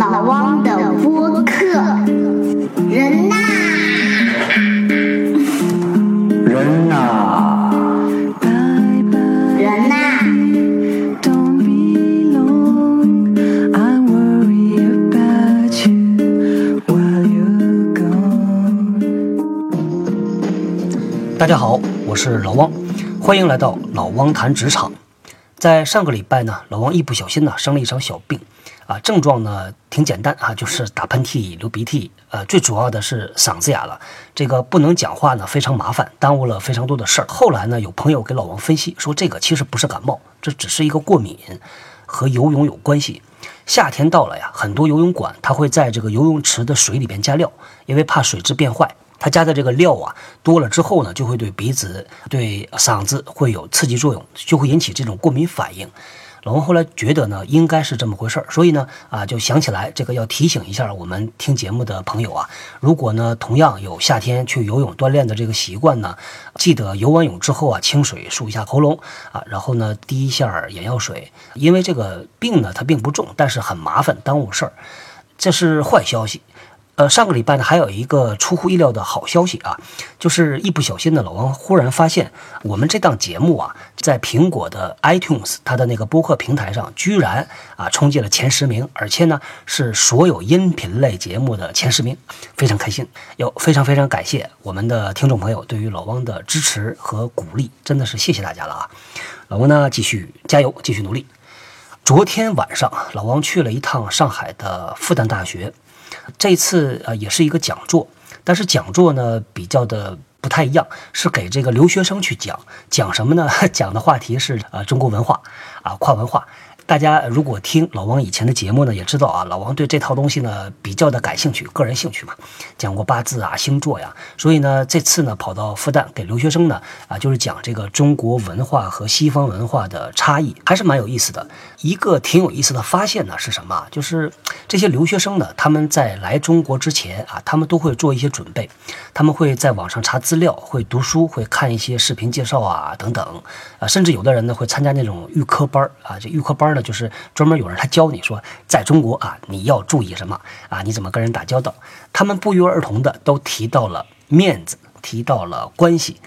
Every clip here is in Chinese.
老汪的播客，人呐，人呐，人.大家好，我是老汪，欢迎来到老汪谈职场。在上个礼拜呢，老汪一不小心呢生了一场小病，啊，症状呢挺简单啊，就是打喷嚏、流鼻涕，呃，最主要的是嗓子哑了，这个不能讲话呢非常麻烦，耽误了非常多的事儿。后来呢，有朋友给老王分析说，这个其实不是感冒，这只是一个过敏，和游泳有关系。夏天到了呀，很多游泳馆它会在这个游泳池的水里边加料，因为怕水质变坏。它加的这个料啊多了之后呢，就会对鼻子、对嗓子会有刺激作用，就会引起这种过敏反应。老王后来觉得呢，应该是这么回事儿，所以呢，啊，就想起来这个要提醒一下我们听节目的朋友啊，如果呢同样有夏天去游泳锻炼的这个习惯呢，记得游完泳之后啊，清水漱一下喉咙啊，然后呢滴一下眼药水，因为这个病呢它并不重，但是很麻烦，耽误事儿，这是坏消息。呃，上个礼拜呢，还有一个出乎意料的好消息啊，就是一不小心呢，老王忽然发现我们这档节目啊，在苹果的 iTunes 它的那个播客平台上，居然啊冲进了前十名，而且呢是所有音频类节目的前十名，非常开心，要非常非常感谢我们的听众朋友对于老汪的支持和鼓励，真的是谢谢大家了啊！老王呢，继续加油，继续努力。昨天晚上，老王去了一趟上海的复旦大学。这次啊也是一个讲座，但是讲座呢比较的不太一样，是给这个留学生去讲，讲什么呢？讲的话题是呃中国文化啊跨文化。大家如果听老王以前的节目呢，也知道啊，老王对这套东西呢比较的感兴趣，个人兴趣嘛，讲过八字啊、星座呀，所以呢这次呢跑到复旦给留学生呢啊就是讲这个中国文化和西方文化的差异，还是蛮有意思的。一个挺有意思的发现呢是什么？就是这些留学生呢，他们在来中国之前啊，他们都会做一些准备，他们会在网上查资料，会读书，会看一些视频介绍啊等等啊，甚至有的人呢会参加那种预科班啊，这预科班呢就是专门有人他教你说，在中国啊你要注意什么啊，你怎么跟人打交道。他们不约而同的都提到了面子，提到了关系。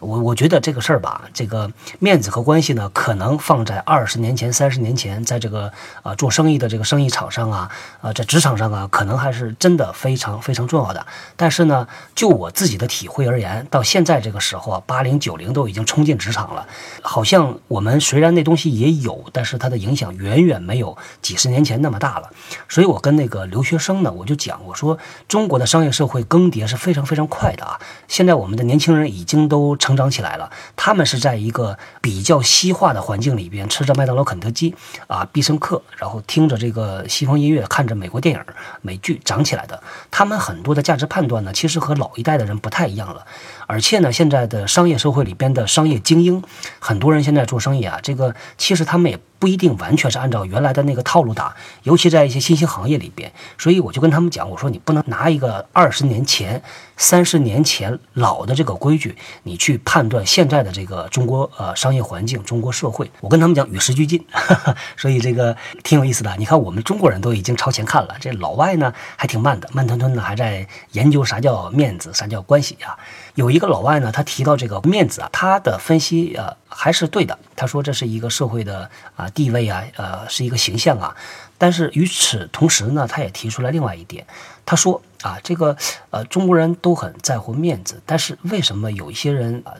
我我觉得这个事儿吧，这个面子和关系呢，可能放在二十年前、三十年前，在这个啊、呃、做生意的这个生意场上啊，啊、在职场上啊，可能还是真的非常非常重要的。但是呢，就我自己的体会而言，到现在这个时候啊，八零九零都已经冲进职场了，好像我们虽然那东西也有，但是它的影响远远没有几十年前那么大了。所以我跟那个留学生呢，我就讲，我说中国的商业社会更迭是非常非常快的啊，现在我们的年轻人已经都成成长起来了，他们是在一个比较西化的环境里边，吃着麦当劳、肯德基啊，必胜客，然后听着这个西方音乐，看着美国电影、美剧长起来的。他们很多的价值判断呢，其实和老一代的人不太一样了。而且呢，现在的商业社会里边的商业精英，很多人现在做生意啊，这个其实他们也不一定完全是按照原来的那个套路打，尤其在一些新兴行业里边。所以我就跟他们讲，我说你不能拿一个二十年前、三十年前老的这个规矩，你去判断现在的这个中国呃商业环境、中国社会。我跟他们讲与时俱进，所以这个挺有意思的。你看我们中国人都已经超前看了，这老外呢还挺慢的，慢吞吞的还在研究啥叫面子，啥叫关系啊。有一个老外呢，他提到这个面子啊，他的分析呃还是对的。他说这是一个社会的啊地位啊，呃是一个形象啊。但是与此同时呢，他也提出来另外一点，他说啊，这个呃中国人都很在乎面子，但是为什么有一些人啊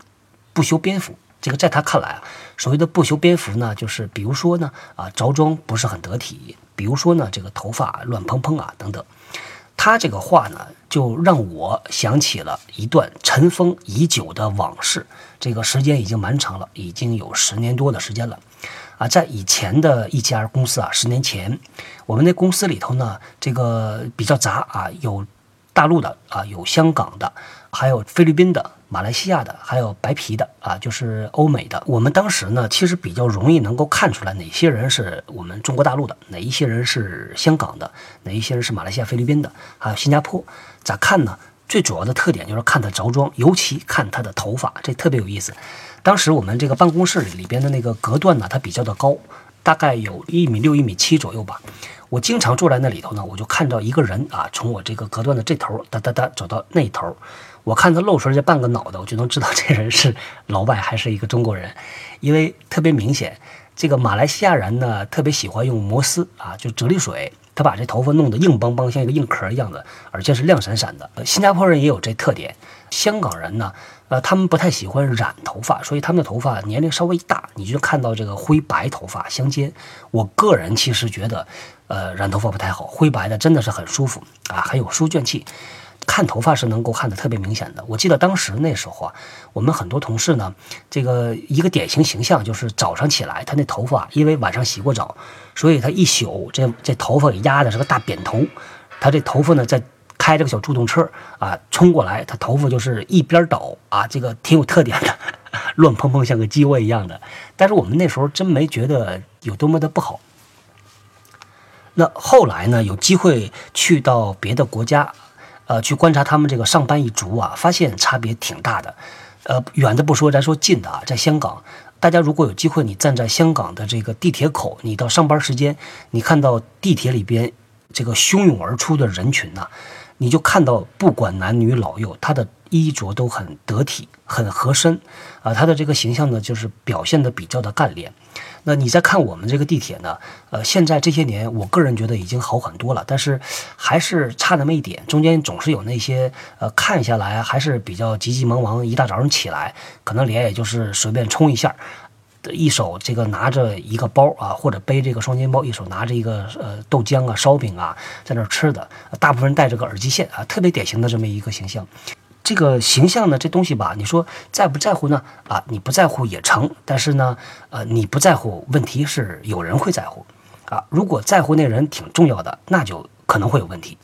不修边幅？这个在他看来啊，所谓的不修边幅呢，就是比如说呢啊着装不是很得体，比如说呢这个头发乱蓬蓬啊等等。他这个话呢，就让我想起了一段尘封已久的往事。这个时间已经蛮长了，已经有十年多的时间了。啊，在以前的一家公司啊，十年前，我们那公司里头呢，这个比较杂啊，有大陆的啊，有香港的，还有菲律宾的、马来西亚的，还有白皮的啊，就是欧美的。我们当时呢，其实比较容易能够看出来哪些人是我们中国大陆的，哪一些人是香港的，哪一些人是马来西亚、菲律宾的，还有新加坡。咋看呢？最主要的特点就是看他着装，尤其看他的头发，这特别有意思。当时我们这个办公室里边的那个隔断呢，它比较的高，大概有一米六、一米七左右吧。我经常坐在那里头呢，我就看到一个人啊，从我这个隔断的这头哒哒哒走到那头，我看他露出来这半个脑袋，我就能知道这人是老外还是一个中国人，因为特别明显。这个马来西亚人呢，特别喜欢用摩丝啊，就啫喱水，他把这头发弄得硬邦邦，像一个硬壳一样的，而且是亮闪闪的。新加坡人也有这特点，香港人呢，呃，他们不太喜欢染头发，所以他们的头发年龄稍微一大，你就看到这个灰白头发相间。我个人其实觉得，呃，染头发不太好，灰白的真的是很舒服啊，很有书卷气。看头发是能够看得特别明显的。我记得当时那时候啊，我们很多同事呢，这个一个典型形象就是早上起来，他那头发因为晚上洗过澡，所以他一宿这这头发给压的是个大扁头。他这头发呢，在开这个小助动车啊，冲过来，他头发就是一边倒啊，这个挺有特点的，乱蓬蓬像个鸡窝一样的。但是我们那时候真没觉得有多么的不好。那后来呢，有机会去到别的国家。呃，去观察他们这个上班一族啊，发现差别挺大的。呃，远的不说，咱说近的啊，在香港，大家如果有机会，你站在香港的这个地铁口，你到上班时间，你看到地铁里边这个汹涌而出的人群呐，你就看到不管男女老幼，他的衣着都很得体，很合身，啊，他的这个形象呢，就是表现的比较的干练。那你再看我们这个地铁呢？呃，现在这些年，我个人觉得已经好很多了，但是还是差那么一点。中间总是有那些呃，看下来还是比较急急忙忙，一大早上起来，可能脸也就是随便冲一下，一手这个拿着一个包啊，或者背这个双肩包，一手拿着一个呃豆浆啊、烧饼啊，在那儿吃的。大部分人戴着个耳机线啊，特别典型的这么一个形象。这个形象呢，这东西吧，你说在不在乎呢？啊，你不在乎也成，但是呢，呃，你不在乎，问题是有人会在乎，啊，如果在乎那人挺重要的，那就可能会有问题。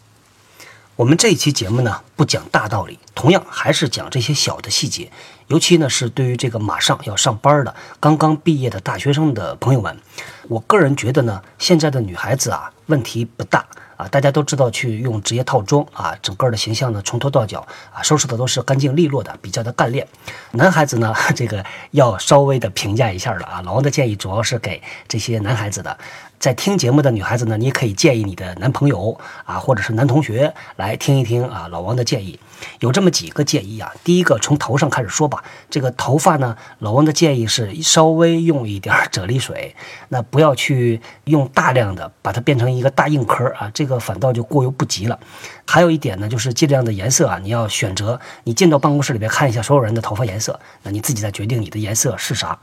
我们这一期节目呢，不讲大道理，同样还是讲这些小的细节，尤其呢是对于这个马上要上班的、刚刚毕业的大学生的朋友们，我个人觉得呢，现在的女孩子啊，问题不大。啊，大家都知道去用职业套装啊，整个的形象呢从头到脚啊收拾的都是干净利落的，比较的干练。男孩子呢，这个要稍微的评价一下了啊。老王的建议主要是给这些男孩子的。在听节目的女孩子呢，你也可以建议你的男朋友啊，或者是男同学来听一听啊。老王的建议有这么几个建议啊。第一个，从头上开始说吧。这个头发呢，老王的建议是稍微用一点 啫喱水，那不要去用大量的把它变成一个大硬壳啊，这这个反倒就过犹不及了。还有一点呢，就是尽量的颜色啊，你要选择你进到办公室里边看一下所有人的头发颜色，那你自己再决定你的颜色是啥。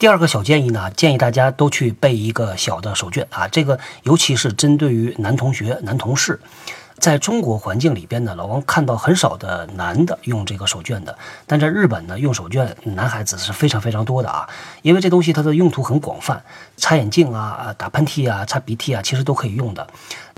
第二个小建议呢，建议大家都去备一个小的手绢啊，这个尤其是针对于男同学、男同事。在中国环境里边呢，老王看到很少的男的用这个手绢的，但在日本呢，用手绢男孩子是非常非常多的啊，因为这东西它的用途很广泛，擦眼镜啊、打喷嚏啊、擦鼻涕啊，其实都可以用的。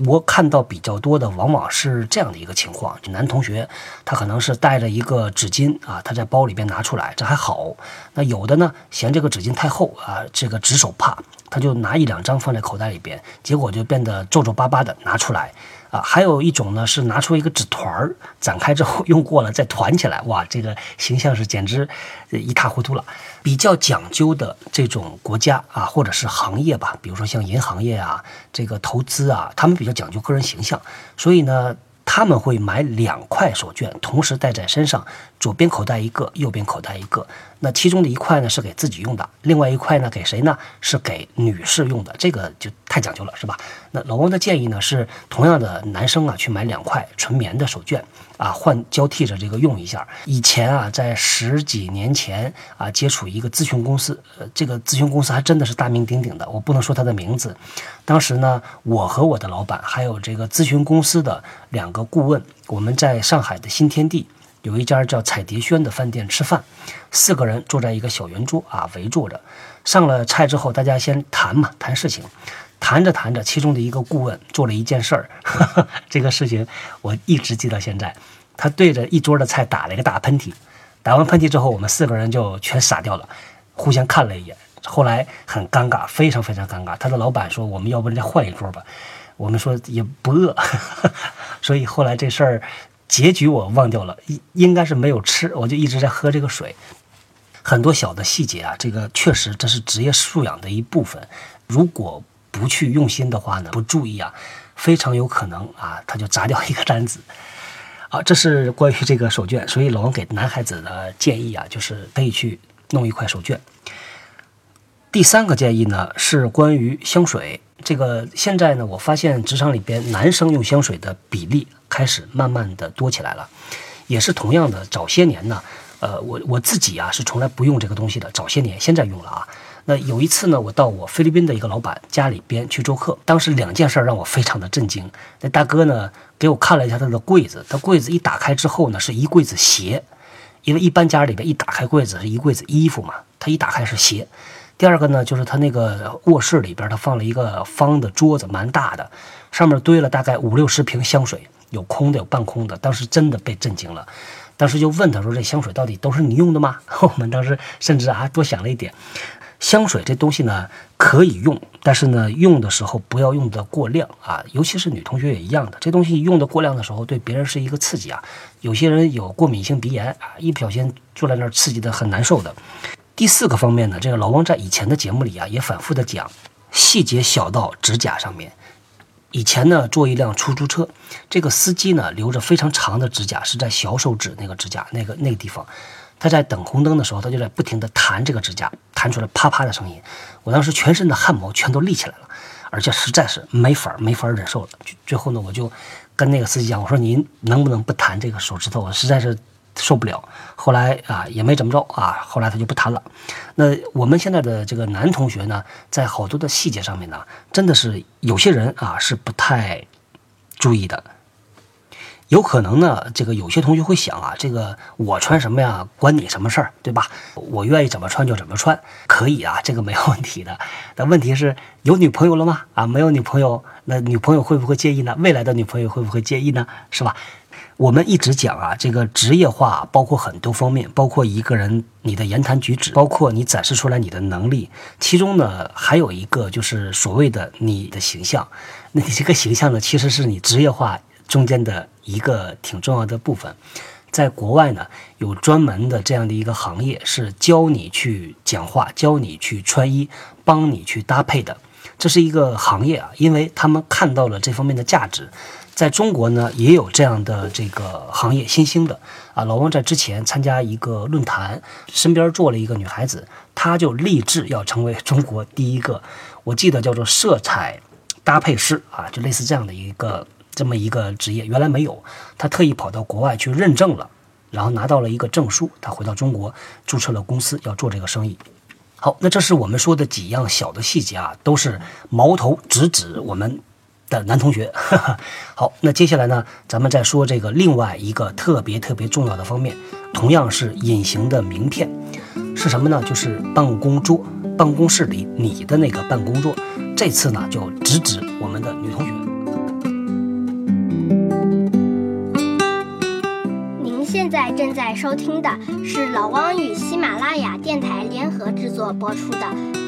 我看到比较多的往往是这样的一个情况，就男同学他可能是带着一个纸巾啊，他在包里边拿出来，这还好。那有的呢，嫌这个纸巾太厚啊，这个纸手帕，他就拿一两张放在口袋里边，结果就变得皱皱巴巴的拿出来。啊，还有一种呢，是拿出一个纸团儿，展开之后用过了再团起来，哇，这个形象是简直一塌糊涂了。比较讲究的这种国家啊，或者是行业吧，比如说像银行业啊，这个投资啊，他们比较讲究个人形象，所以呢。他们会买两块手绢，同时戴在身上，左边口袋一个，右边口袋一个。那其中的一块呢是给自己用的，另外一块呢给谁呢？是给女士用的。这个就太讲究了，是吧？那老王的建议呢是，同样的男生啊去买两块纯棉的手绢。啊，换交替着这个用一下。以前啊，在十几年前啊，接触一个咨询公司，呃，这个咨询公司还真的是大名鼎鼎的。我不能说它的名字。当时呢，我和我的老板还有这个咨询公司的两个顾问，我们在上海的新天地有一家叫彩蝶轩的饭店吃饭，四个人坐在一个小圆桌啊，围坐着。上了菜之后，大家先谈嘛，谈事情。谈着谈着，其中的一个顾问做了一件事儿，这个事情我一直记到现在。他对着一桌的菜打了一个大喷嚏，打完喷嚏之后，我们四个人就全傻掉了，互相看了一眼。后来很尴尬，非常非常尴尬。他的老板说：“我们要不再换一桌吧？”我们说也不饿，所以后来这事儿结局我忘掉了，应应该是没有吃，我就一直在喝这个水。很多小的细节啊，这个确实这是职业素养的一部分。如果不去用心的话呢，不注意啊，非常有可能啊，他就砸掉一个单子。啊，这是关于这个手绢，所以老王给男孩子的建议啊，就是可以去弄一块手绢。第三个建议呢是关于香水，这个现在呢，我发现职场里边男生用香水的比例开始慢慢的多起来了，也是同样的，早些年呢，呃，我我自己啊是从来不用这个东西的，早些年现在用了啊。那有一次呢，我到我菲律宾的一个老板家里边去做客，当时两件事让我非常的震惊。那大哥呢给我看了一下他的柜子，他柜子一打开之后呢，是一柜子鞋，因为一般家里边一打开柜子是一柜子衣服嘛，他一打开是鞋。第二个呢，就是他那个卧室里边，他放了一个方的桌子，蛮大的，上面堆了大概五六十瓶香水，有空的，有半空的。当时真的被震惊了，当时就问他说：“这香水到底都是你用的吗？” 我们当时甚至啊多想了一点，香水这东西呢可以用，但是呢用的时候不要用的过量啊，尤其是女同学也一样的，这东西用的过量的时候，对别人是一个刺激啊。有些人有过敏性鼻炎啊，一不小心坐在那儿刺激的很难受的。第四个方面呢，这个老汪在以前的节目里啊，也反复的讲，细节小到指甲上面。以前呢，坐一辆出租车，这个司机呢留着非常长的指甲，是在小手指那个指甲那个那个地方。他在等红灯的时候，他就在不停的弹这个指甲，弹出来啪啪的声音。我当时全身的汗毛全都立起来了，而且实在是没法没法忍受了。最后呢，我就跟那个司机讲，我说您能不能不弹这个手指头？我实在是。受不了，后来啊也没怎么着啊，后来他就不弹了。那我们现在的这个男同学呢，在好多的细节上面呢，真的是有些人啊是不太注意的。有可能呢，这个有些同学会想啊，这个我穿什么呀，关你什么事儿，对吧？我愿意怎么穿就怎么穿，可以啊，这个没有问题的。但问题是有女朋友了吗？啊，没有女朋友，那女朋友会不会介意呢？未来的女朋友会不会介意呢？是吧？我们一直讲啊，这个职业化包括很多方面，包括一个人你的言谈举止，包括你展示出来你的能力，其中呢还有一个就是所谓的你的形象。那你这个形象呢，其实是你职业化中间的一个挺重要的部分。在国外呢，有专门的这样的一个行业，是教你去讲话，教你去穿衣，帮你去搭配的。这是一个行业啊，因为他们看到了这方面的价值。在中国呢，也有这样的这个行业新兴的啊。老王在之前参加一个论坛，身边坐了一个女孩子，她就立志要成为中国第一个，我记得叫做色彩搭配师啊，就类似这样的一个这么一个职业，原来没有，他特意跑到国外去认证了，然后拿到了一个证书，他回到中国注册了公司，要做这个生意。好，那这是我们说的几样小的细节啊，都是矛头直指我们。的男同学，好，那接下来呢，咱们再说这个另外一个特别特别重要的方面，同样是隐形的名片，是什么呢？就是办公桌，办公室里你的那个办公桌，这次呢就直指我们的女同学。正在收听的是老汪与喜马拉雅电台联合制作播出的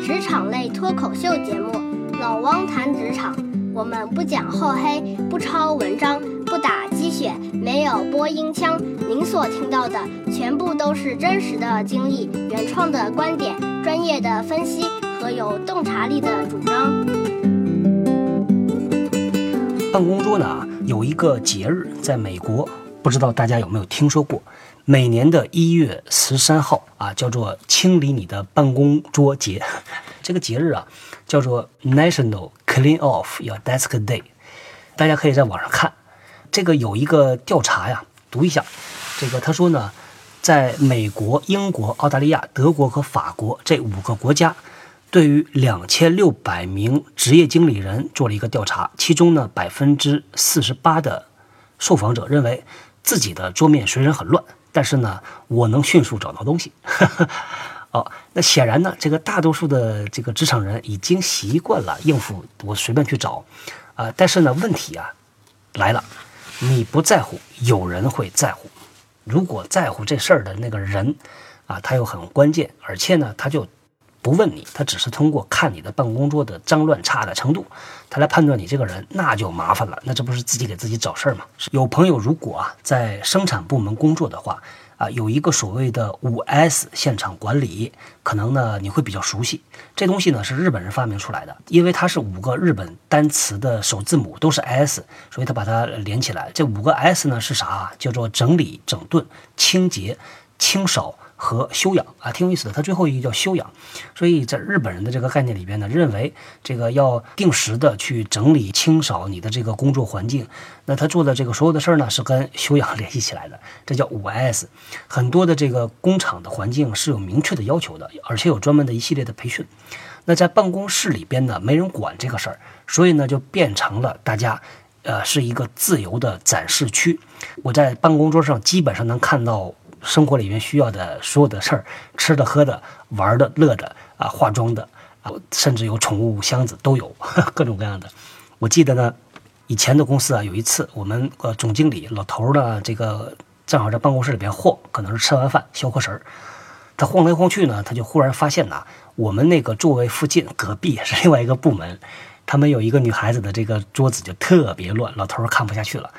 职场类脱口秀节目《老汪谈职场》。我们不讲厚黑，不抄文章，不打鸡血，没有播音腔。您所听到的全部都是真实的经历、原创的观点、专业的分析和有洞察力的主张。办公桌呢，有一个节日，在美国，不知道大家有没有听说过？每年的一月十三号啊，叫做清理你的办公桌节。这个节日啊，叫做 National Clean Off Your Desk Day，大家可以在网上看。这个有一个调查呀，读一下。这个他说呢，在美国、英国、澳大利亚、德国和法国这五个国家，对于两千六百名职业经理人做了一个调查，其中呢，百分之四十八的受访者认为自己的桌面虽然很乱，但是呢，我能迅速找到东西。哦，那显然呢，这个大多数的这个职场人已经习惯了应付我随便去找，啊，但是呢，问题啊来了，你不在乎，有人会在乎。如果在乎这事儿的那个人，啊，他又很关键，而且呢，他就不问你，他只是通过看你的办公桌的脏乱差的程度，他来判断你这个人，那就麻烦了，那这不是自己给自己找事儿吗？有朋友如果啊在生产部门工作的话。啊，有一个所谓的五 S 现场管理，可能呢你会比较熟悉。这东西呢是日本人发明出来的，因为它是五个日本单词的首字母都是 S，所以他把它连起来。这五个 S 呢是啥？叫做整理、整顿、清洁、清扫。和修养啊，挺有意思的。它最后一个叫修养，所以在日本人的这个概念里边呢，认为这个要定时的去整理清扫你的这个工作环境。那他做的这个所有的事儿呢，是跟修养联系起来的，这叫五 S。很多的这个工厂的环境是有明确的要求的，而且有专门的一系列的培训。那在办公室里边呢，没人管这个事儿，所以呢就变成了大家，呃，是一个自由的展示区。我在办公桌上基本上能看到。生活里面需要的所有的事儿，吃的、喝的、玩的、乐的啊，化妆的啊，甚至有宠物箱子都有，各种各样的。我记得呢，以前的公司啊，有一次我们呃总经理老头呢，这个正好在办公室里边晃，可能是吃完饭消火神儿，他晃来晃去呢，他就忽然发现呐，我们那个座位附近隔壁是另外一个部门，他们有一个女孩子的这个桌子就特别乱，老头看不下去了。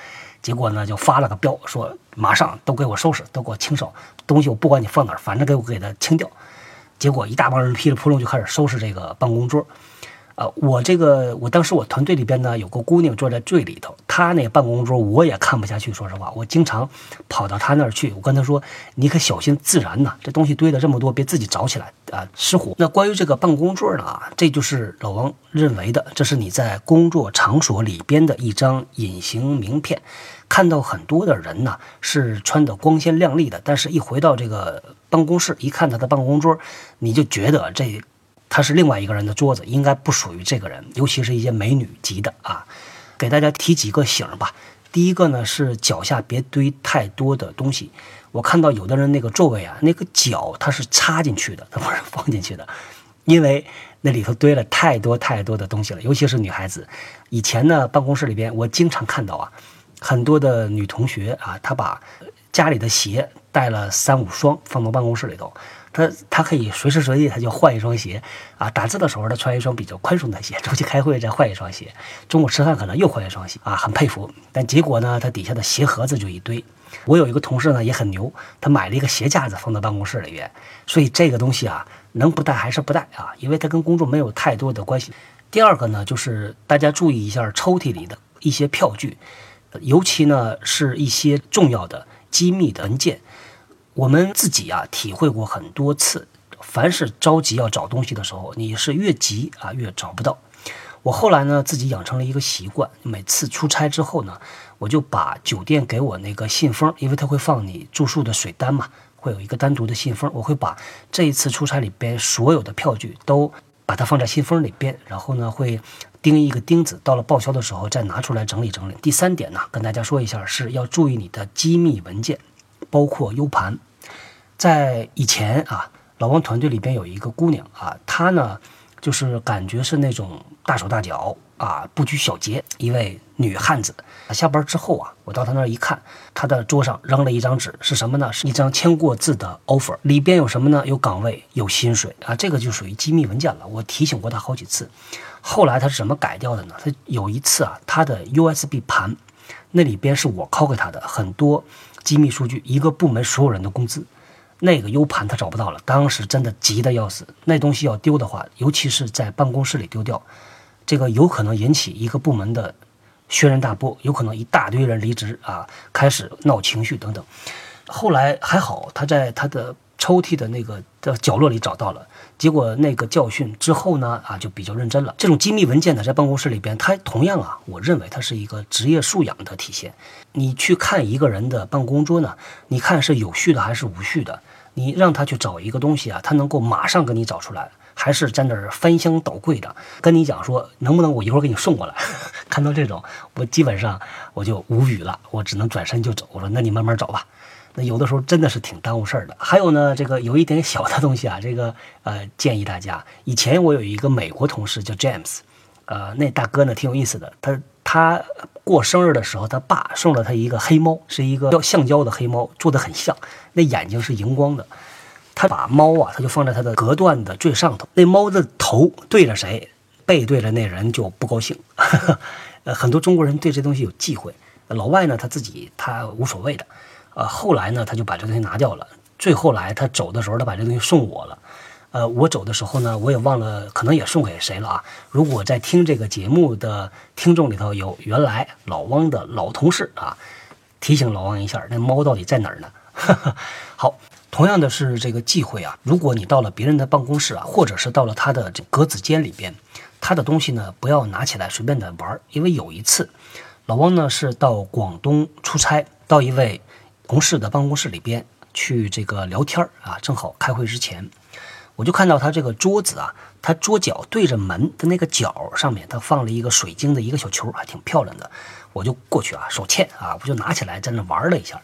结果呢，就发了个飙，说马上都给我收拾，都给我清扫东西，我不管你放哪儿，反正给我给它清掉。结果一大帮人噼里扑隆就开始收拾这个办公桌。呃，我这个，我当时我团队里边呢有个姑娘坐在最里头，她那办公桌我也看不下去。说实话，我经常跑到她那儿去，我跟她说：“你可小心自燃呐，这东西堆了这么多，别自己着起来啊，失火。”那关于这个办公桌呢，这就是老王认为的，这是你在工作场所里边的一张隐形名片。看到很多的人呢是穿的光鲜亮丽的，但是一回到这个办公室，一看他的办公桌，你就觉得这。它是另外一个人的桌子，应该不属于这个人，尤其是一些美女级的啊。给大家提几个醒吧。第一个呢是脚下别堆太多的东西。我看到有的人那个座位啊，那个脚它是插进去的，它 不是放进去的，因为那里头堆了太多太多的东西了，尤其是女孩子。以前呢，办公室里边我经常看到啊，很多的女同学啊，她把家里的鞋带了三五双放到办公室里头。他他可以随时随地他就换一双鞋啊，打字的时候他穿一双比较宽松的鞋，出去开会再换一双鞋，中午吃饭可能又换一双鞋啊，很佩服。但结果呢，他底下的鞋盒子就一堆。我有一个同事呢也很牛，他买了一个鞋架子放到办公室里边，所以这个东西啊能不带还是不带啊，因为它跟工作没有太多的关系。第二个呢，就是大家注意一下抽屉里的一些票据，尤其呢是一些重要的机密的文件。我们自己啊，体会过很多次，凡是着急要找东西的时候，你是越急啊越找不到。我后来呢，自己养成了一个习惯，每次出差之后呢，我就把酒店给我那个信封，因为它会放你住宿的水单嘛，会有一个单独的信封，我会把这一次出差里边所有的票据都把它放在信封里边，然后呢会钉一个钉子，到了报销的时候再拿出来整理整理。第三点呢，跟大家说一下，是要注意你的机密文件，包括 U 盘。在以前啊，老王团队里边有一个姑娘啊，她呢就是感觉是那种大手大脚啊，不拘小节一位女汉子。下班之后啊，我到她那儿一看，她的桌上扔了一张纸，是什么呢？是一张签过字的 offer，里边有什么呢？有岗位，有薪水啊，这个就属于机密文件了。我提醒过她好几次，后来她是怎么改掉的呢？她有一次啊，她的 USB 盘那里边是我拷给她的很多机密数据，一个部门所有人的工资。那个 U 盘他找不到了，当时真的急得要死。那东西要丢的话，尤其是在办公室里丢掉，这个有可能引起一个部门的轩然大波，有可能一大堆人离职啊，开始闹情绪等等。后来还好，他在他的抽屉的那个的角落里找到了。结果那个教训之后呢，啊，就比较认真了。这种机密文件呢，在办公室里边，它同样啊，我认为它是一个职业素养的体现。你去看一个人的办公桌呢，你看是有序的还是无序的？你让他去找一个东西啊，他能够马上给你找出来，还是在那儿翻箱倒柜的跟你讲说能不能我一会儿给你送过来？看到这种，我基本上我就无语了，我只能转身就走。我说那你慢慢找吧。那有的时候真的是挺耽误事儿的。还有呢，这个有一点小的东西啊，这个呃建议大家。以前我有一个美国同事叫 James，呃，那大哥呢挺有意思的，他他。过生日的时候，他爸送了他一个黑猫，是一个叫橡胶的黑猫，做的很像，那眼睛是荧光的。他把猫啊，他就放在他的隔断的最上头。那猫的头对着谁，背对着那人就不高兴。呃，很多中国人对这东西有忌讳，老外呢他自己他无所谓的。呃，后来呢，他就把这东西拿掉了。最后来他走的时候，他把这东西送我了。呃，我走的时候呢，我也忘了，可能也送给谁了啊？如果在听这个节目的听众里头有原来老汪的老同事啊，提醒老汪一下，那猫到底在哪儿呢？好，同样的是这个忌讳啊，如果你到了别人的办公室啊，或者是到了他的这格子间里边，他的东西呢，不要拿起来随便的玩儿，因为有一次，老汪呢是到广东出差，到一位同事的办公室里边去这个聊天儿啊，正好开会之前。我就看到他这个桌子啊，他桌角对着门的那个角上面，他放了一个水晶的一个小球，还挺漂亮的。我就过去啊，手欠啊，我就拿起来在那玩了一下。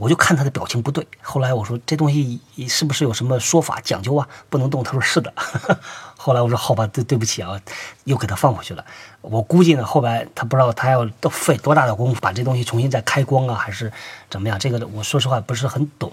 我就看他的表情不对，后来我说这东西是不是有什么说法讲究啊？不能动。他说是的。后来我说好吧，对对不起啊，又给他放回去了。我估计呢，后来他不知道他要都费多大的功夫把这东西重新再开光啊，还是怎么样？这个我说实话不是很懂。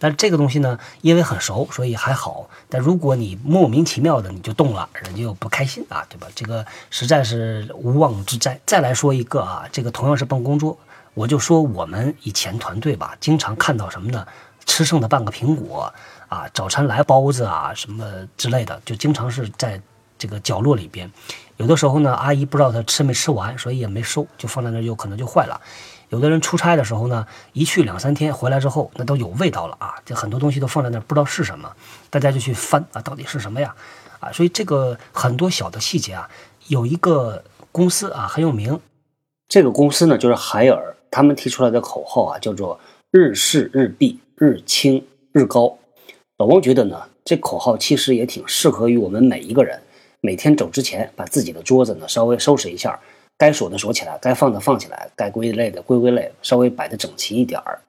但这个东西呢，因为很熟，所以还好。但如果你莫名其妙的你就动了，人家又不开心啊，对吧？这个实在是无妄之灾。再来说一个啊，这个同样是办公桌。我就说我们以前团队吧，经常看到什么呢？吃剩的半个苹果啊，早餐来包子啊，什么之类的，就经常是在这个角落里边。有的时候呢，阿姨不知道他吃没吃完，所以也没收，就放在那儿，有可能就坏了。有的人出差的时候呢，一去两三天，回来之后那都有味道了啊，这很多东西都放在那儿，不知道是什么，大家就去翻啊，到底是什么呀？啊，所以这个很多小的细节啊，有一个公司啊很有名，这个公司呢就是海尔。他们提出来的口号啊，叫做“日事日毕，日清日高”。老王觉得呢，这口号其实也挺适合于我们每一个人。每天走之前，把自己的桌子呢稍微收拾一下，该锁的锁起来，该放的放起来，该归类的归归类，稍微摆的整齐一点儿。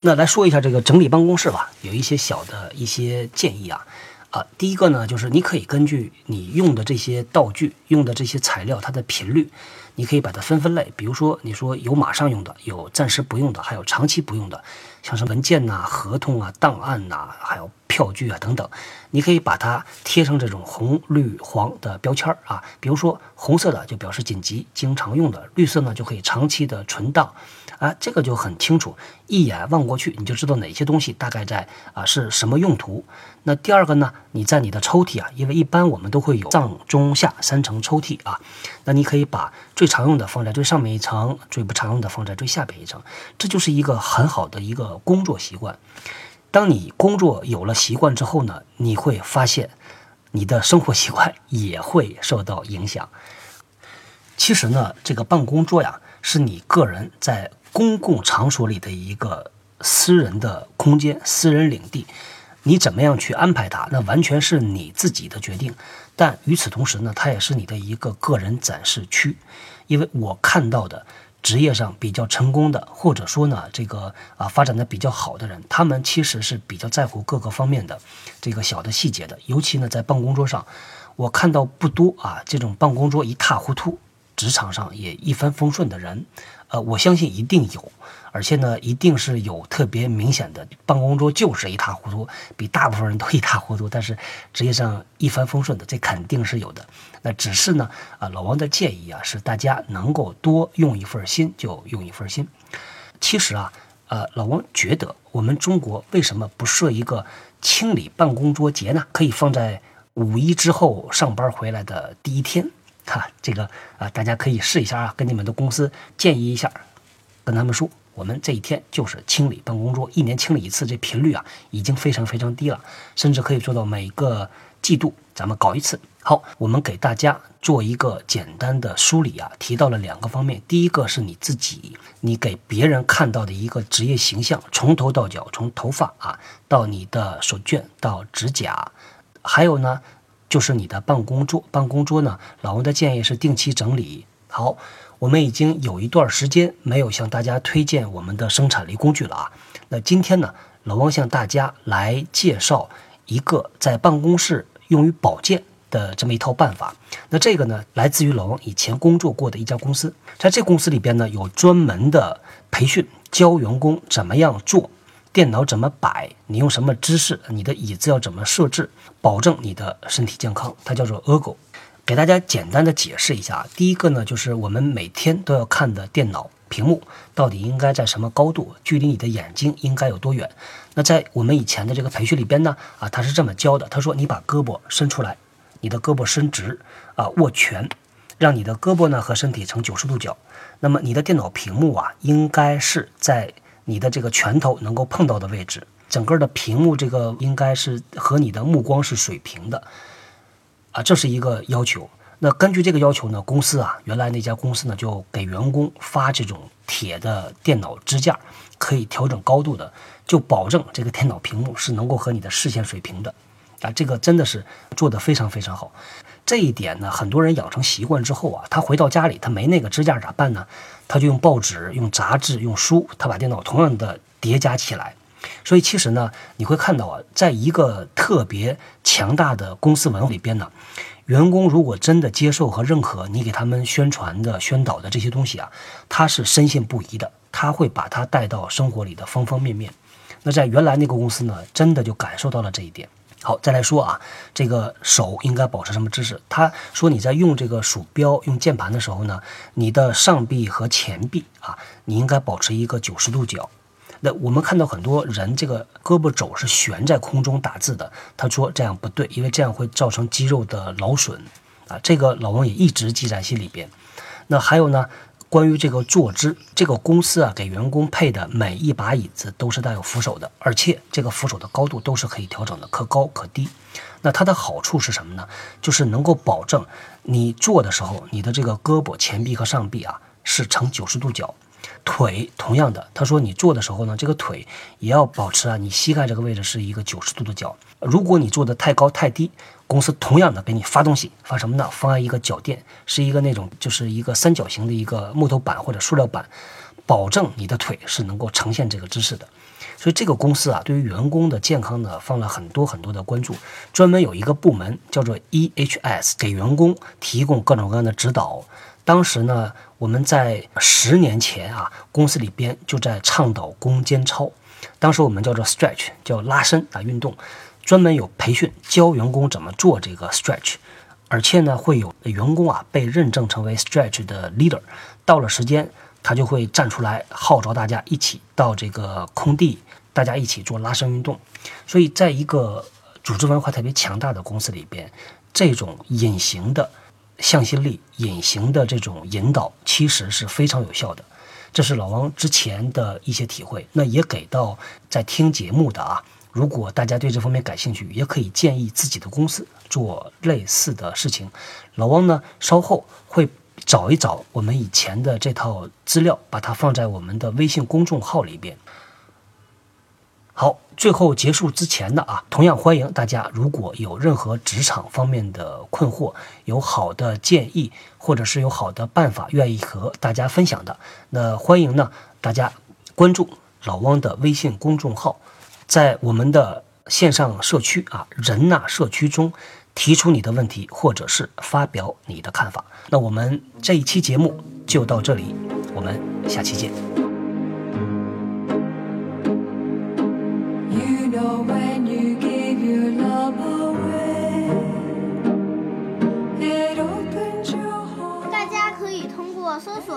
那来说一下这个整理办公室吧，有一些小的一些建议啊。啊，第一个呢，就是你可以根据你用的这些道具、用的这些材料，它的频率。你可以把它分分类，比如说你说有马上用的，有暂时不用的，还有长期不用的，像什么文件呐、合同啊、档案呐，还有票据啊等等，你可以把它贴上这种红、绿、黄的标签儿啊。比如说红色的就表示紧急、经常用的，绿色呢就可以长期的存档。啊，这个就很清楚，一眼望过去你就知道哪些东西大概在啊是什么用途。那第二个呢，你在你的抽屉啊，因为一般我们都会有上中下三层抽屉啊，那你可以把最常用的放在最上面一层，最不常用的放在最下边一层，这就是一个很好的一个工作习惯。当你工作有了习惯之后呢，你会发现你的生活习惯也会受到影响。其实呢，这个办公桌呀，是你个人在公共场所里的一个私人的空间、私人领地，你怎么样去安排它，那完全是你自己的决定。但与此同时呢，它也是你的一个个人展示区。因为我看到的职业上比较成功的，或者说呢，这个啊发展的比较好的人，他们其实是比较在乎各个方面的这个小的细节的。尤其呢，在办公桌上，我看到不多啊，这种办公桌一塌糊涂。职场上也一帆风顺的人，呃，我相信一定有，而且呢，一定是有特别明显的办公桌就是一塌糊涂，比大部分人都 一塌糊涂，但是职业上一帆风顺的，这肯定是有的。那只是呢，啊，老王的建议啊，是大家能够多用一份心就用一份心。其实啊，呃，老王觉得我们中国为什么不设一个清理办公桌节呢？可以放在五一之后上班回来的第一天。哈，这个啊，大家可以试一下啊，跟你们的公司建议一下，跟他们说，我们这一天就是清理办公桌，一年清理一次，这频率啊已经非常非常低了，甚至可以做到每个季度咱们搞一次。好，我们给大家做一个简单的梳理啊，提到了两个方面，第一个是你自己，你给别人看到的一个职业形象，从头到脚，从头发啊到你的手绢到指甲，还有呢。就是你的办公桌，办公桌呢，老王的建议是定期整理。好，我们已经有一段时间没有向大家推荐我们的生产力工具了啊。那今天呢，老王向大家来介绍一个在办公室用于保健的这么一套办法。那这个呢，来自于老王以前工作过的一家公司，在这公司里边呢，有专门的培训，教员工怎么样做。电脑怎么摆？你用什么姿势？你的椅子要怎么设置？保证你的身体健康。它叫做 Ergo。给大家简单的解释一下。第一个呢，就是我们每天都要看的电脑，屏幕到底应该在什么高度，距离你的眼睛应该有多远。那在我们以前的这个培训里边呢，啊，他是这么教的，他说你把胳膊伸出来，你的胳膊伸直，啊，握拳，让你的胳膊呢和身体成九十度角。那么你的电脑屏幕啊，应该是在你的这个拳头能够碰到的位置，整个的屏幕这个应该是和你的目光是水平的，啊，这是一个要求。那根据这个要求呢，公司啊，原来那家公司呢就给员工发这种铁的电脑支架，可以调整高度的，就保证这个电脑屏幕是能够和你的视线水平的，啊，这个真的是做得非常非常好。这一点呢，很多人养成习惯之后啊，他回到家里他没那个支架咋办呢？他就用报纸、用杂志、用书，他把电脑同样的叠加起来。所以其实呢，你会看到啊，在一个特别强大的公司文化里边呢。员工如果真的接受和认可你给他们宣传的、宣导的这些东西啊，他是深信不疑的，他会把它带到生活里的方方面面。那在原来那个公司呢，真的就感受到了这一点。好，再来说啊，这个手应该保持什么姿势？他说你在用这个鼠标、用键盘的时候呢，你的上臂和前臂啊，你应该保持一个九十度角。那我们看到很多人这个胳膊肘是悬在空中打字的，他说这样不对，因为这样会造成肌肉的劳损，啊，这个老王也一直记在心里边。那还有呢，关于这个坐姿，这个公司啊给员工配的每一把椅子都是带有扶手的，而且这个扶手的高度都是可以调整的，可高可低。那它的好处是什么呢？就是能够保证你坐的时候，你的这个胳膊、前臂和上臂啊是呈九十度角。腿同样的，他说你坐的时候呢，这个腿也要保持啊，你膝盖这个位置是一个九十度的角。如果你坐的太高太低，公司同样的给你发东西，发什么呢？发一个脚垫，是一个那种就是一个三角形的一个木头板或者塑料板，保证你的腿是能够呈现这个姿势的。所以这个公司啊，对于员工的健康呢，放了很多很多的关注，专门有一个部门叫做 EHS，给员工提供各种各样的指导。当时呢，我们在十年前啊，公司里边就在倡导攻坚操。当时我们叫做 stretch，叫拉伸啊运动，专门有培训教员工怎么做这个 stretch，而且呢会有员工啊被认证成为 stretch 的 leader，到了时间他就会站出来号召大家一起到这个空地，大家一起做拉伸运动。所以在一个组织文化特别强大的公司里边，这种隐形的。向心力、隐形的这种引导，其实是非常有效的。这是老王之前的一些体会，那也给到在听节目的啊。如果大家对这方面感兴趣，也可以建议自己的公司做类似的事情。老汪呢，稍后会找一找我们以前的这套资料，把它放在我们的微信公众号里边。好，最后结束之前的啊，同样欢迎大家，如果有任何职场方面的困惑，有好的建议，或者是有好的办法，愿意和大家分享的，那欢迎呢大家关注老汪的微信公众号，在我们的线上社区啊人呐社区中提出你的问题，或者是发表你的看法。那我们这一期节目就到这里，我们下期见。